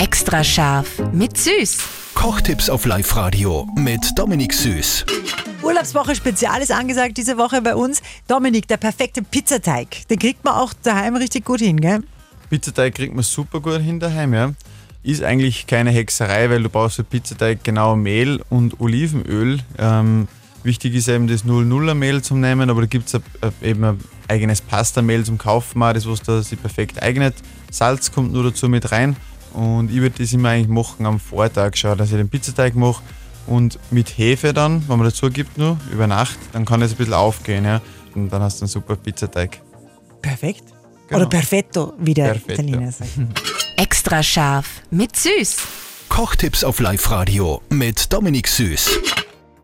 Extra scharf mit Süß. Kochtipps auf Live-Radio mit Dominik Süß. Urlaubswoche Spezial ist angesagt diese Woche bei uns. Dominik, der perfekte Pizzateig. Den kriegt man auch daheim richtig gut hin, gell? Pizzateig kriegt man super gut hin daheim, ja. Ist eigentlich keine Hexerei, weil du brauchst für Pizzateig genau Mehl und Olivenöl. Ähm, wichtig ist eben das 00er Mehl zum Nehmen, aber da gibt es eben ein eigenes Pastamehl zum Kaufen, auch, das was da sich perfekt eignet. Salz kommt nur dazu mit rein und ich würde das immer eigentlich machen am Vortag schon, dass ich den Pizzateig mache und mit Hefe dann, wenn man dazu gibt nur, über Nacht, dann kann das ein bisschen aufgehen, ja. Und dann hast du einen super Pizzateig. Perfekt. Genau. Oder perfetto, wie der Perfetto. Italiener sagt. Extra scharf mit Süß. Kochtipps auf Live-Radio mit Dominik Süß.